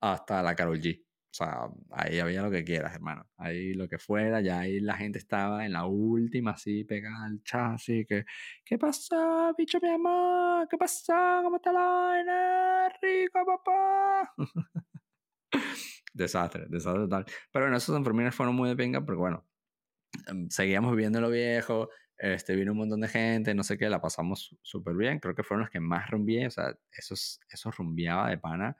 hasta la Carol G. O sea, ahí había lo que quieras, hermano. Ahí lo que fuera, ya ahí la gente estaba en la última, así, pegada al chasis, que, ¿qué pasó, bicho mi amor? ¿Qué pasó? ¿Cómo está la vaina? Rico, papá. desastre, desastre total. Pero bueno, esos enfermeros fueron muy de pinga porque, bueno, em, seguíamos viviendo lo viejo, este, vino un montón de gente, no sé qué, la pasamos súper bien. Creo que fueron los que más rumbié, o sea, esos, esos rumbeaba de pana.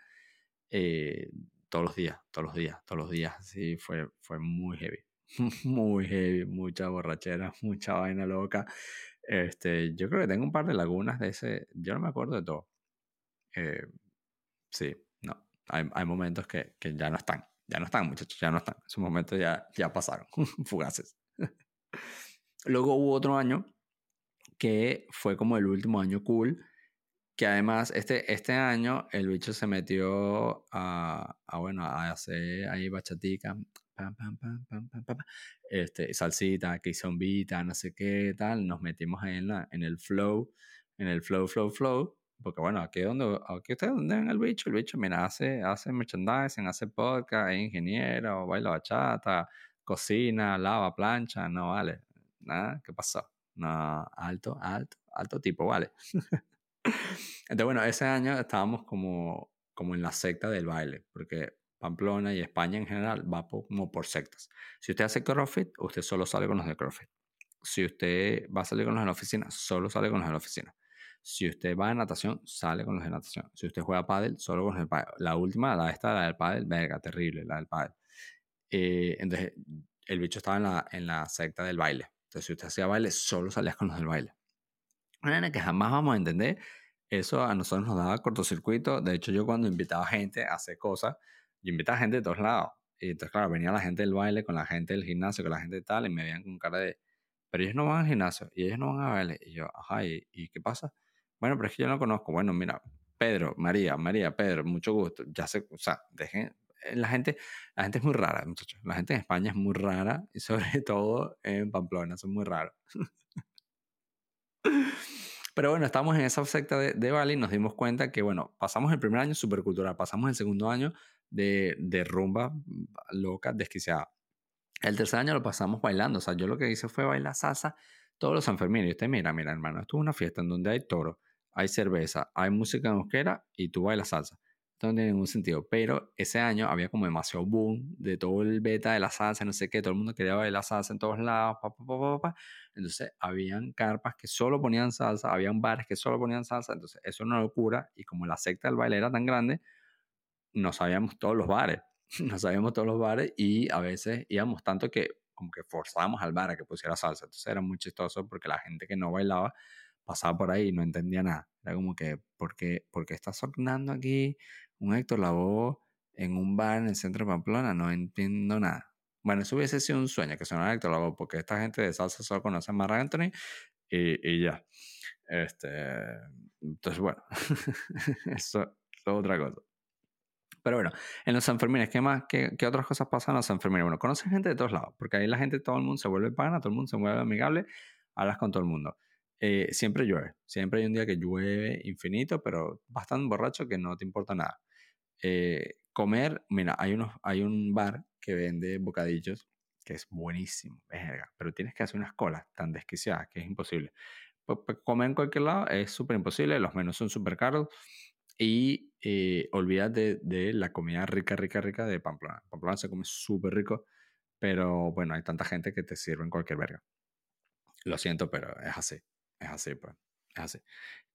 Eh, todos los días, todos los días, todos los días. Sí, fue, fue muy heavy. muy heavy, mucha borrachera, mucha vaina loca. Este, yo creo que tengo un par de lagunas de ese. Yo no me acuerdo de todo. Eh, sí, no. Hay, hay momentos que, que, ya no están. Ya no están, muchachos, ya no están. Esos momentos ya, ya pasaron, fugaces. Luego hubo otro año que fue como el último año cool que además este, este año el bicho se metió a, a bueno, a hacer ahí bachatica, pam, pam, pam, pam, pam, pam, este, salsita, que no sé qué, tal, nos metimos ahí en, la, en el flow, en el flow, flow, flow, porque bueno, aquí donde, aquí ustedes donde ven el bicho, el bicho, mira, hace, hace merchandising, hace podcast, es ingeniero, baila bachata, cocina, lava, plancha, no vale, nada, ¿qué pasó? No, alto, alto, alto tipo, vale. Entonces, bueno, ese año estábamos como, como en la secta del baile, porque Pamplona y España en general va como por sectas. Si usted hace CrossFit, usted solo sale con los de CrossFit. Si usted va a salir con los de la oficina, solo sale con los de la oficina. Si usted va a natación, sale con los de natación. Si usted juega pádel, solo con los del pádel. La última, la esta, la del pádel, verga, terrible, la del pádel. Eh, entonces, el bicho estaba en la, en la secta del baile. Entonces, si usted hacía baile, solo salías con los del baile. Una que jamás vamos a entender. Eso a nosotros nos daba cortocircuito. De hecho, yo cuando invitaba gente a hacer cosas, yo invitaba gente de todos lados. Y entonces, claro, venía la gente del baile con la gente del gimnasio, con la gente de tal, y me veían con cara de, pero ellos no van al gimnasio y ellos no van a baile. Y yo, ajá, ¿y, ¿y, qué pasa? Bueno, pero es que yo no conozco. Bueno, mira, Pedro, María, María, Pedro, mucho gusto. Ya sé, o sea, dejen, eh, la gente, la gente es muy rara, muchachos. La gente en España es muy rara y sobre todo en Pamplona son muy raros. Pero bueno, estamos en esa secta de, Bali y nos dimos cuenta que, bueno, pasamos el primer año supercultural, pasamos el segundo año de, de rumba loca, desquiciada. El tercer año lo pasamos bailando, o sea, yo lo que hice fue bailar salsa todos los Sanfermines. Y usted, mira, mira, hermano, esto es una fiesta en donde hay toro, hay cerveza, hay música en euskera y tú bailas salsa no tiene ningún sentido. Pero ese año había como demasiado boom de todo el beta de la salsa, no sé qué, todo el mundo quería bailar salsa en todos lados, pa, pa, pa, pa, Entonces, habían carpas que solo ponían salsa, habían bares que solo ponían salsa, entonces eso era una locura. Y como la secta del baile era tan grande, no sabíamos todos los bares, no sabíamos todos los bares y a veces íbamos tanto que como que forzábamos al bar a que pusiera salsa. Entonces era muy chistoso porque la gente que no bailaba pasaba por ahí y no entendía nada. Era como que, ¿por qué, ¿por qué está sonando aquí un Héctor Lavoe en un bar en el centro de Pamplona, no entiendo nada. Bueno, eso hubiese sido un sueño que sonara Héctor Lavoe, porque esta gente de salsa solo conoce a Marc Anthony y, y ya. Este, entonces, bueno, eso, es otra cosa. Pero bueno, en los Sanfermines, ¿qué más? ¿Qué, ¿Qué, otras cosas pasan en los Sanfermines? Bueno, conoces gente de todos lados, porque ahí la gente, todo el mundo se vuelve pana, todo el mundo se vuelve amigable, hablas con todo el mundo. Eh, siempre llueve, siempre hay un día que llueve infinito, pero bastante borracho que no te importa nada. Eh, comer, mira, hay, unos, hay un bar que vende bocadillos que es buenísimo, verga, pero tienes que hacer unas colas tan desquiciadas que es imposible. comer en cualquier lado es súper imposible, los menús son súper caros y eh, olvídate de, la comida rica, rica, rica de Pamplona. Pamplona se come súper rico, pero bueno, hay tanta gente que te sirve en cualquier verga. Lo siento, pero es así, es así, pues, es así.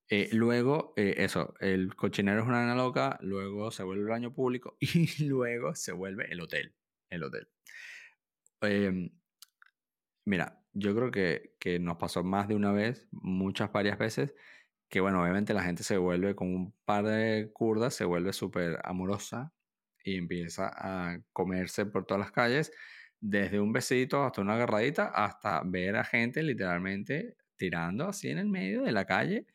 Eh, luego, eh, eso, el cochinero es una nana loca, luego se vuelve el baño público y luego se vuelve el hotel. El hotel. Em, mira, yo creo que, que, nos pasó más de una vez, muchas, varias veces, que bueno, obviamente la gente se vuelve con un par de curdas, se vuelve súper amorosa y empieza a comerse por todas las calles, desde un besito hasta una agarradita, hasta ver a gente literalmente tirando así en el medio de la calle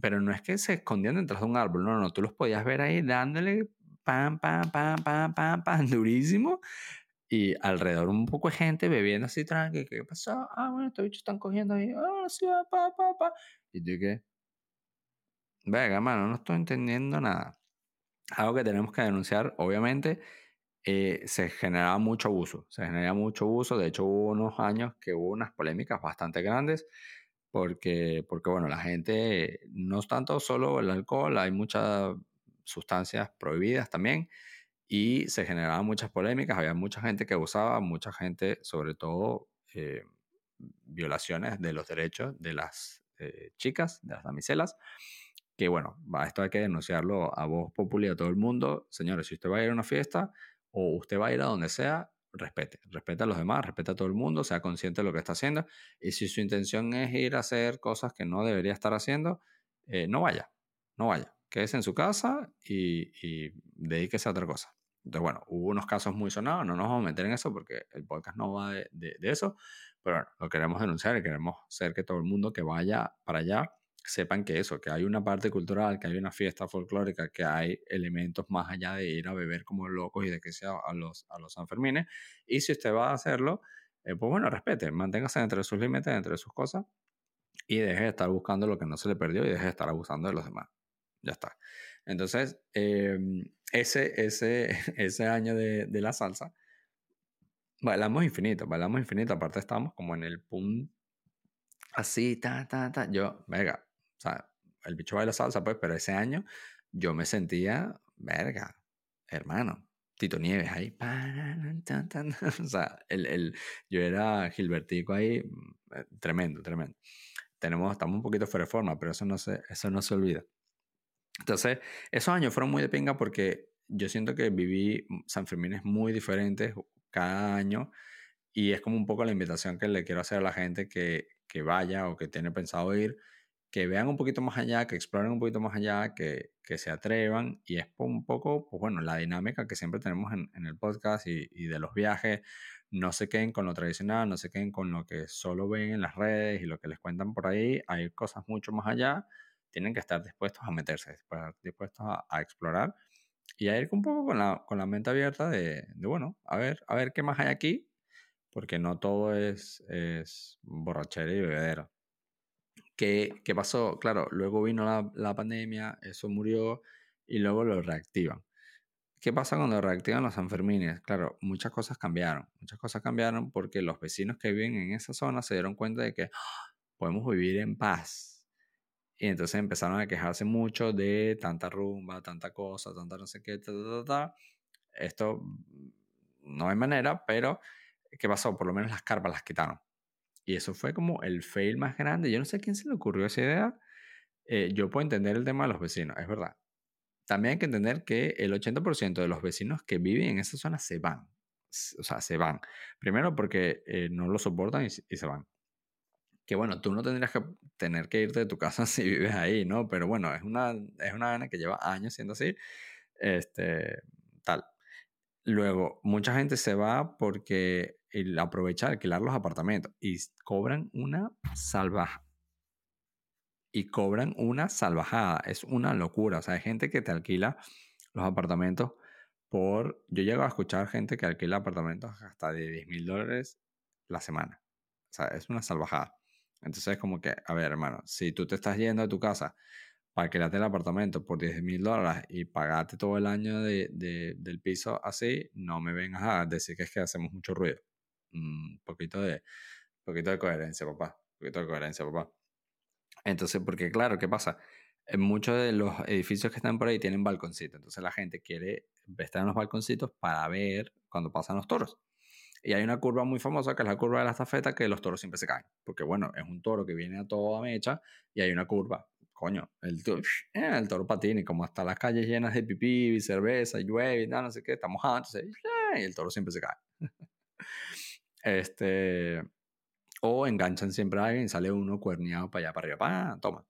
pero no es que se escondían detrás de un árbol, no, no, tú los podías ver ahí dándole pam, pam, pam, pam, pam, pam, durísimo. Y alrededor un poco de gente bebiendo así tranqui. ¿Qué pasó? Ah, bueno, estos bichos están cogiendo ahí. Ah, sí, pa, pa, pa. Y tú qué. Venga, mano, no estoy entendiendo nada. Algo que tenemos que denunciar, obviamente, eh, se generaba mucho abuso. Se generaba mucho abuso. De hecho, hubo unos años que hubo unas polémicas bastante grandes porque, porque bueno, la gente no es tanto solo el alcohol, hay muchas sustancias prohibidas también y se generaban muchas polémicas, había mucha gente que abusaba, mucha gente, sobre todo eh, violaciones de los derechos de las eh, chicas, de las damiselas, que bueno, esto hay que denunciarlo a voz popular a todo el mundo. Señores, si usted va a ir a una fiesta o usted va a ir a donde sea, respete, respete a los demás, respete a todo el mundo, sea consciente de lo que está haciendo. Y si su intención es ir a hacer cosas que no debería estar haciendo, eh, no vaya, no vaya. Quédese en su casa y, y, dedíquese a otra cosa. Entonces, bueno, hubo unos casos muy sonados, no nos vamos a meter en eso porque el podcast no va de, de, de eso, pero bueno, lo queremos denunciar y queremos hacer que todo el mundo que vaya para allá sepan que eso, que hay una parte cultural, que hay una fiesta folclórica, que hay elementos más allá de ir a beber como locos y de que sea a los, a los Sanfermines. Y si usted va a hacerlo, eh, pues bueno, respete, manténgase entre sus límites, entre sus cosas y deje de estar buscando lo que no se le perdió y deje de estar abusando de los demás. Ya está. Entonces, em, ese, ese, ese año de, de la salsa, bailamos infinito, bailamos infinito. Aparte, estamos como en el punto así, ta, ta, ta. Yo, venga, sea, el bicho baila salsa, pues, pero ese año yo me sentía, verga, hermano, Tito Nieves ahí. O sea, el, el, yo era Gilbertico ahí, mm, eh, tremendo, tremendo. Tenemos, estamos un poquito fuera de forma, pero eso no se, eso no se olvida. Entonces, esos años fueron muy de pinga porque yo siento que viví San Fermín es muy diferentes cada año. y es como un poco la invitación que le quiero hacer a la gente que, que vaya o que tiene pensado ir, que vean un poquito más allá, que exploren un poquito más allá, que, que se atrevan. Y es un poco, pues bueno, la dinámica que siempre tenemos en, en el podcast y, y, de los viajes. No se queden con lo tradicional, no se queden con lo que solo ven en las redes y lo que les cuentan por ahí. Hay cosas mucho más allá. Tienen que estar dispuestos a meterse, dispuestos a, explorar y a ir un poco con la, con la mente abierta de, de, bueno, a ver, a ver qué más hay aquí, porque no todo es, es borrachera y bebedera. ¿Qué, ¿Qué, pasó? Claro, luego vino la, la, pandemia, eso murió y luego lo reactivan. ¿Qué pasa cuando reactivan los Sanfermines? Claro, muchas cosas cambiaron. Muchas cosas cambiaron porque los vecinos que viven en esa zona se dieron cuenta de que podemos vivir en paz. Y entonces empezaron a quejarse mucho de tanta rumba, tanta cosa, tanta no sé qué, ta, ta, ta, Esto mm, no hay manera, pero ¿qué pasó? Por lo menos las carpas las quitaron. Y eso fue como el fail más grande. Yo no sé a quién se le ocurrió esa idea. Eh, yo puedo entender el tema de los vecinos, es verdad. También hay que entender que el 80% de los vecinos que viven en esa zona se van. O sea, se van. Primero porque eh, no lo soportan y, se van. Que bueno, tú no tendrías que tener que irte de tu casa si vives ahí, ¿no? Pero bueno, es una, es una gana que lleva años siendo así. Este, tal. Luego, mucha gente se va porque el aprovecha alquilar los apartamentos y cobran una salvaja. Y cobran una salvajada. Es una locura. O sea, hay gente que te alquila los apartamentos por... Yo llego a escuchar gente que alquila apartamentos hasta de 10 mil dólares la semana. O sea, es una salvajada. Entonces es como que, a ver, hermano, si tú te estás yendo de tu casa para alquilarte el apartamento por 10 mil dólares y pagarte todo el año de, del piso así, no me vengas a decir que es que hacemos mucho ruido. Un poquito de, poquito de coherencia, papá. Un poquito de coherencia, papá. Entonces, porque claro, ¿qué pasa? Muchos de los edificios que están por ahí tienen balconcitos. Entonces la gente quiere estar en los balconcitos para ver cuando pasan los toros. Y hay una curva muy famosa que es la curva de la estafeta que los toros siempre se caen. Porque bueno, es un toro que viene a toda mecha y hay una curva coño, el, toro, eh, el toro patina y como hasta las calles llenas de pipí cerveza llueve nada, no sé qué, está mojado, entonces, y el toro siempre se cae. este, o enganchan siempre a alguien sale uno cuerneado para allá, para arriba, pa, toma.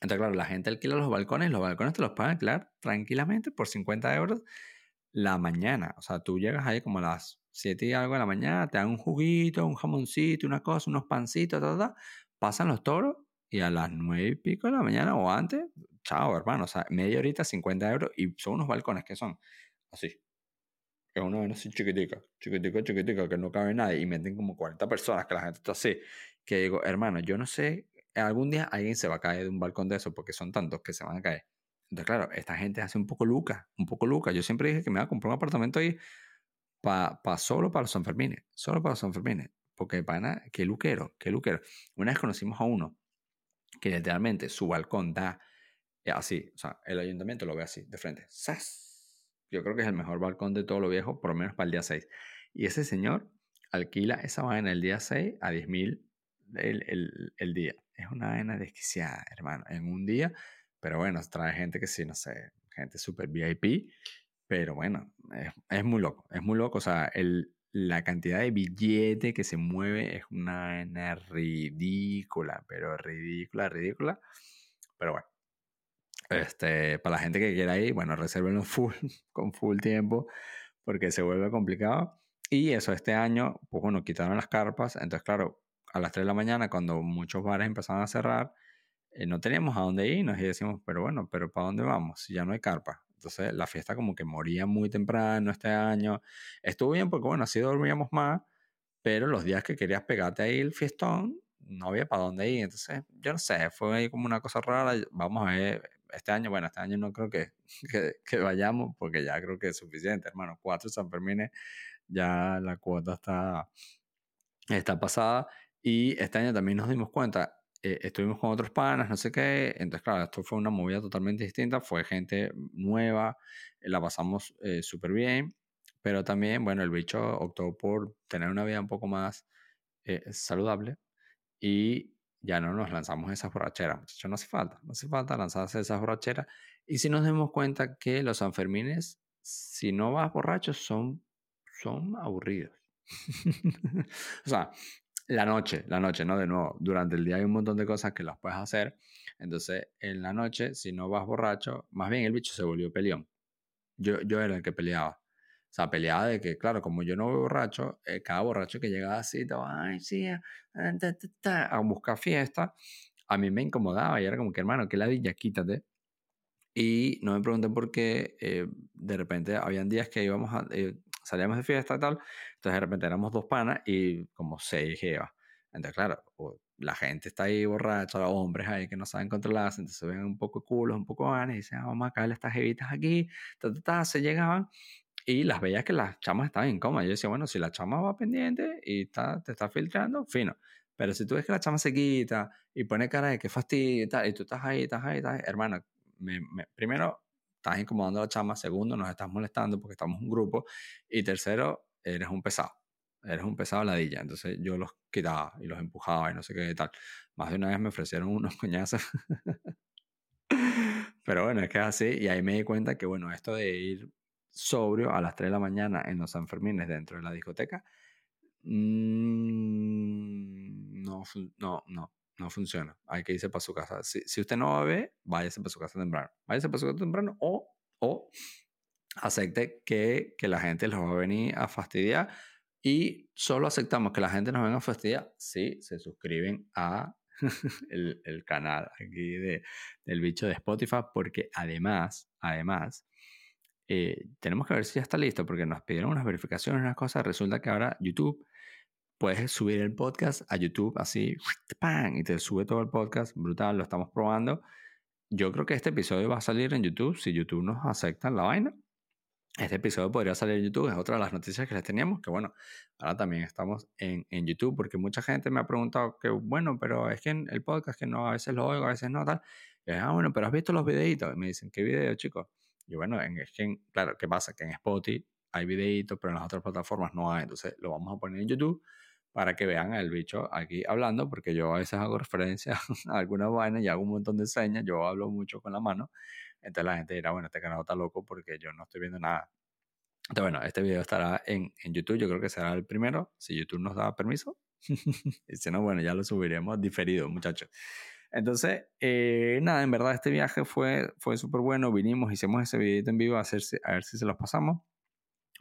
Entonces, claro, la gente alquila los balcones, los balcones te los pueden alquilar tranquilamente por 50 euros la mañana. O sea, tú llegas ahí como a las 7 y algo de la mañana, te dan un juguito, un jamoncito, una cosa, unos pancitos, ta, pasan los toros y a las nueve y pico de la mañana o antes, chao, hermano, o sea, media horita, 50 euros y son unos balcones que son así. Es una vaina así chiquitica, chiquitica, chiquitica, que no cabe nadie y meten como 40 personas, que la gente está así. Que digo, hermano, yo no sé, algún día alguien se va a caer de un balcón de eso porque son tantos que se van a caer. Entonces, claro, esta gente hace un poco luca, un poco luca. Yo siempre dije que me iba a comprar un apartamento ahí para pa solo para los Sanfermines, solo para los Sanfermines. Porque, pana, qué luquero, qué luquero. Una vez conocimos a uno que literalmente su balcón da eh, así, o sea, el ayuntamiento lo ve así, de frente. ¡Sas! Yo creo que es el mejor balcón de todo lo viejo, por lo menos para el día 6. Y ese señor alquila esa vaina el día 6 a 10 mil el, el, el, día. Es una vaina desquiciada, hermano, en un día. Pero bueno, trae gente que sí, no sé, gente super VIP. Pero bueno, es, es muy loco, es muy loco. O sea, el, la cantidad de billete que se mueve es una, ridícula, pero ridícula, ridícula. Pero bueno, este, para la gente que quiera ir, bueno, resérvenlo full, con full tiempo, porque se vuelve complicado. Y eso, este año, pues bueno, quitaron las carpas. Entonces, claro, a las 3 de la mañana, cuando muchos bares empezaban a cerrar, eh, no teníamos a dónde irnos y decimos, pero bueno, pero ¿para dónde vamos? Si ya no hay carpa. Entonces la fiesta como que moría muy temprano este año. Estuvo bien porque bueno, así dormíamos más, pero los días que querías pegarte ahí el fiestón, no había para dónde ir. Entonces, yo no sé, fue ahí como una cosa rara. Vamos a ver, este año, bueno, este año no creo que, que, que vayamos porque ya creo que es suficiente, hermano. Cuatro San Fermín, ya la cuota está, está pasada. Y este año también nos dimos cuenta, eh, estuvimos con otros panas, no sé qué. Entonces, claro, esto fue una movida totalmente distinta. Fue gente nueva, eh, la pasamos eh, súper bien. Pero también, bueno, el bicho optó por tener una vida un poco más saludable y ya no nos lanzamos esas borracheras. Muchachos, no hace falta, no hace falta lanzarse esas borracheras. Y si nos damos cuenta que los Sanfermines, si no vas borrachos, son, son aburridos. o sea, la noche, la noche, ¿no? De nuevo, durante el día hay un montón de cosas que las puedes hacer. Entonces, en la noche, si no vas borracho, más bien el bicho se volvió peleón. Yo, yo era el que peleaba. Sea, peleaba de que, claro, como yo no voy borracho, eh, cada borracho que llegaba así, estaba, ay, sí, a, a buscar fiesta, a mí me incomodaba y era como que, hermano, que ladilla, quítate. Y no me pregunten por qué, eh, de repente habían días que íbamos a, eh, salíamos de fiesta y tal, entonces de repente éramos dos panas y como seis jevas. Entonces, claro, la gente está ahí borracha, los hombres ahí que no saben controlarse, entonces ven un poco culos, un poco ganas y dicen, ah, vamos a caerle estas jevitas aquí, se llegaban y las veías que las chamas estaban en coma. Yo decía, bueno, si la chama va pendiente y te está filtrando, fino. Pero si tú ves que la chama se quita y pone cara de que fastidio y tal, y tú estás ahí, estás ahí, estás ahí, hermano, primero, estás incomodando a la chama. Segundo, nos estás molestando porque estamos un grupo. Y tercero, eres un pesado. Eres un pesado ladilla. Entonces yo los quitaba y los empujaba y no sé qué y tal. Más de una vez me ofrecieron unos coñazos. Pero bueno, es que es así. Y ahí me di cuenta que, bueno, esto de ir sobrio a las 3 de la mañana en los Sanfermines dentro de la discoteca, mmm, no, no, no, no funciona. Hay que irse para su casa. Si, si usted no va a ver, váyase para su casa temprano. Váyase para su casa temprano o, o acepte que, que la gente los va a venir a fastidiar y solo aceptamos que la gente nos venga a fastidiar si se suscriben a el, el, canal aquí de, del bicho de Spotify porque además, además, eh, tenemos que ver si ya está listo porque nos pidieron unas verificaciones, unas cosas. Resulta que ahora YouTube puedes subir el podcast a YouTube así, ¡pam! y te sube todo el podcast, brutal, lo estamos probando. Yo creo que este episodio va a salir en YouTube si YouTube nos acepta la vaina. Este episodio podría salir en YouTube, es otra de las noticias que les teníamos, que bueno, ahora también estamos en, en YouTube, porque mucha gente me ha preguntado que, bueno, pero es que en el podcast que no, a veces lo oigo, a veces no, tal. Y, ah, bueno, pero has visto los videitos. Y me dicen, ¿qué video, chicos? Y bueno, en, es que, claro, ¿qué pasa? Que en Spotify hay videitos, pero en las otras plataformas no hay. Entonces lo vamos a poner en YouTube para que vean al bicho aquí hablando, porque yo a veces hago referencia a alguna vaina y hago un montón de señas, yo hablo mucho con la mano, entonces la gente dirá, bueno, este canal está loco porque yo no estoy viendo nada. Entonces, bueno, este video estará en, en YouTube, yo creo que será el primero, si YouTube nos da permiso. y si no, bueno, ya lo subiremos diferido, muchachos. Entonces, eh, nada, en verdad este viaje fue, fue súper bueno, vinimos, hicimos ese video en vivo a, hacer, a ver si se los pasamos.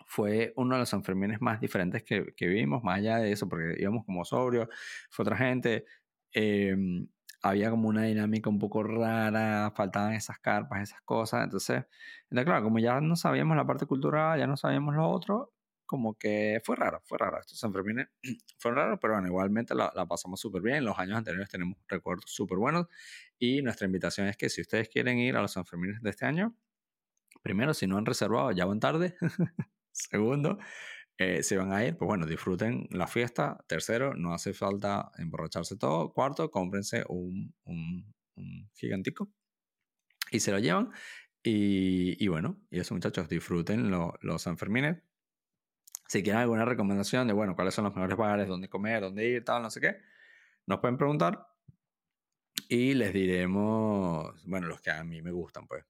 Fue uno de los Sanfermines más diferentes que, que vimos, más allá de eso, porque íbamos como sobrios, fue otra gente, em, había como una dinámica un poco rara, faltaban esas carpas, esas cosas, entonces, entonces, claro, como ya no sabíamos la parte cultural, ya no sabíamos lo otro, como que fue raro, fue raro. Estos Sanfermines fueron raros, pero bueno, igualmente la, la pasamos súper bien. Los años anteriores tenemos recuerdos súper buenos y nuestra invitación es que si ustedes quieren ir a los Sanfermines de este año, primero, si no han reservado, ya van tarde. Segundo, eh, si van a ir, pues bueno, disfruten la fiesta. Tercero, no hace falta emborracharse todo. Cuarto, cómprense un, un, gigantico y se lo llevan. Y, y, bueno, y eso muchachos, disfruten los Sanfermines. Si quieren alguna recomendación de, bueno, cuáles son los mejores bares, dónde comer, dónde ir, tal, no sé qué, nos pueden preguntar. Y les diremos, bueno, los que a mí me gustan, pues.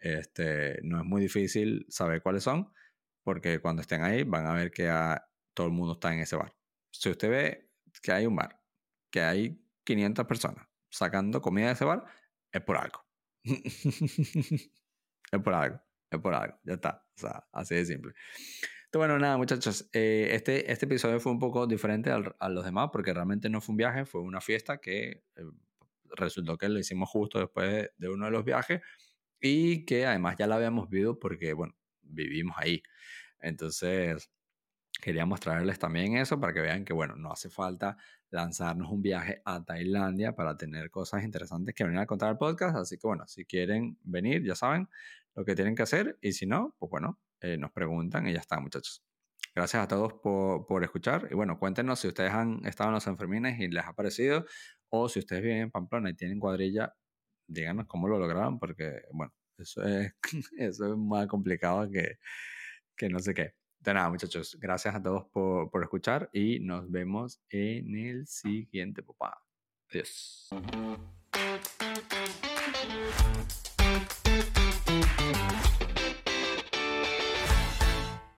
Este, no es muy difícil saber cuáles son porque cuando estén ahí van a ver que todo el mundo está en ese bar. Si usted ve que hay un bar, que hay 500 personas sacando comida de ese bar, es por algo. es por algo, es por algo, ya está. O sea, así de simple. Bueno, nada, muchachos, eh, este, este episodio fue un poco diferente a los demás porque realmente no fue un viaje, fue una fiesta que eh, resultó que lo hicimos justo después de uno de los viajes y que además ya la habíamos visto porque, bueno, vivimos ahí. Entonces, quería mostrarles también eso para que vean que, bueno, no hace falta lanzarnos un viaje a Tailandia para tener cosas interesantes que venir a contar al podcast. Así que, bueno, si quieren venir, ya saben lo que tienen que hacer. Y si no, pues bueno, eh, nos preguntan y ya está, muchachos. Gracias a todos por, por, escuchar. Y bueno, cuéntenos si ustedes han estado en los enfermines y les ha parecido. O si ustedes viven en Pamplona y tienen cuadrilla, díganos cómo lo lograron, porque, bueno, eso es, eso es más complicado que, que no sé qué. De nada, muchachos. Gracias a todos por, por escuchar y nos vemos en el siguiente, papá. Adiós.